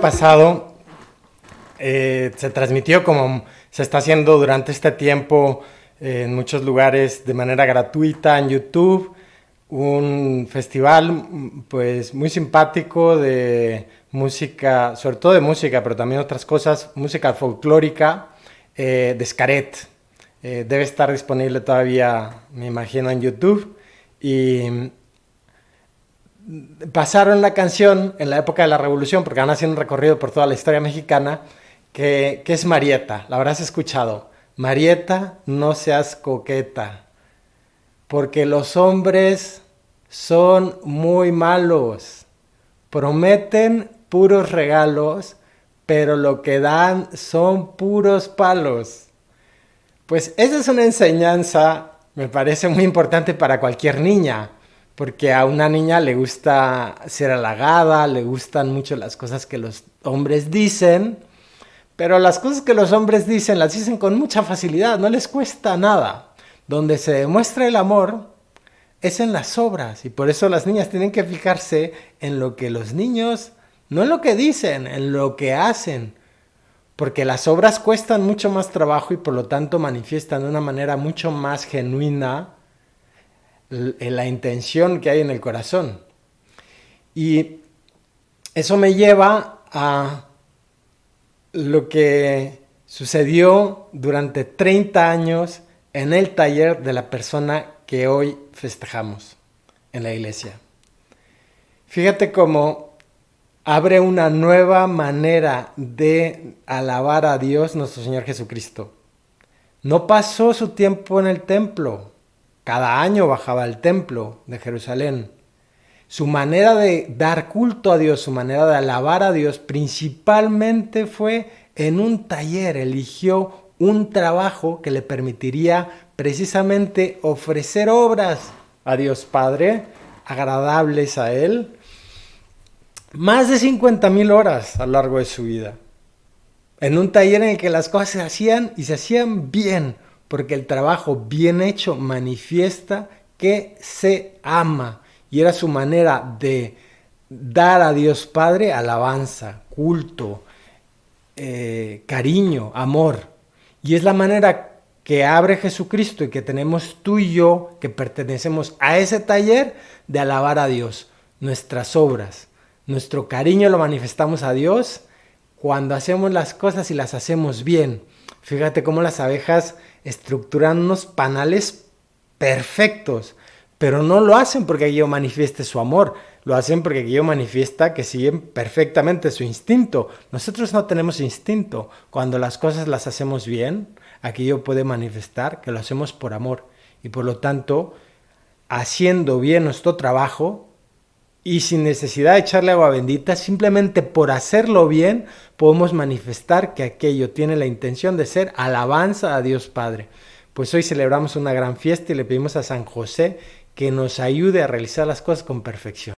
pasado eh, se transmitió como se está haciendo durante este tiempo eh, en muchos lugares de manera gratuita en YouTube, un festival pues muy simpático de música, sobre todo de música, pero también otras cosas, música folclórica eh, de Scaret. debe estar disponible todavía, me imagino, en YouTube. Y pasaron la canción en la época de la Revolución, porque van haciendo un recorrido por toda la historia mexicana, que, es Marieta, la habrás escuchado. Marieta, no seas coqueta, porque los hombres son muy malos, prometen puros regalos, pero lo que dan son puros palos. Pues esa es una enseñanza, me parece muy importante para cualquier niña porque a una niña le gusta ser halagada, le gustan mucho las cosas que los hombres dicen, pero las cosas que los hombres dicen las dicen con mucha facilidad, no les cuesta nada. Donde se demuestra el amor es en las obras y por eso las niñas tienen que fijarse en lo que los niños, no en lo que dicen, en lo que hacen. Porque las obras cuestan mucho más trabajo y por lo tanto manifiestan de una manera mucho más genuina la intención que hay en el corazón. Y eso me lleva a lo que sucedió durante 30 años en el taller de la persona que hoy festejamos en la iglesia. Fíjate cómo abre una nueva manera de alabar a Dios nuestro Señor Jesucristo. No pasó su tiempo en el templo, cada año bajaba al templo de Jerusalén. Su manera de dar culto a Dios, su manera de alabar a Dios, principalmente fue en un taller. Eligió un trabajo que le permitiría precisamente ofrecer obras a Dios Padre, agradables a Él. Más de 50 mil horas a lo largo de su vida. En un taller en el que las cosas se hacían y se hacían bien, porque el trabajo bien hecho manifiesta que se ama y era su manera de dar a Dios Padre alabanza, culto, eh, cariño, amor. Y es la manera que abre Jesucristo y que tenemos tú y yo que pertenecemos a ese taller de alabar a Dios, nuestras obras. Nuestro cariño lo manifestamos a Dios cuando hacemos las cosas y las hacemos bien. Fíjate cómo las abejas estructuran unos panales perfectos, pero no lo hacen porque aquello manifieste su amor, lo hacen porque aquello manifiesta que siguen perfectamente su instinto. Nosotros no tenemos instinto. Cuando las cosas las hacemos bien, aquello puede manifestar que lo hacemos por amor y por lo tanto, haciendo bien nuestro trabajo, y sin necesidad de echarle agua bendita, simplemente por hacerlo bien, podemos manifestar que aquello tiene la intención de ser alabanza a Dios Padre. Pues hoy celebramos una gran fiesta y le pedimos a San José que nos ayude a realizar las cosas con perfección.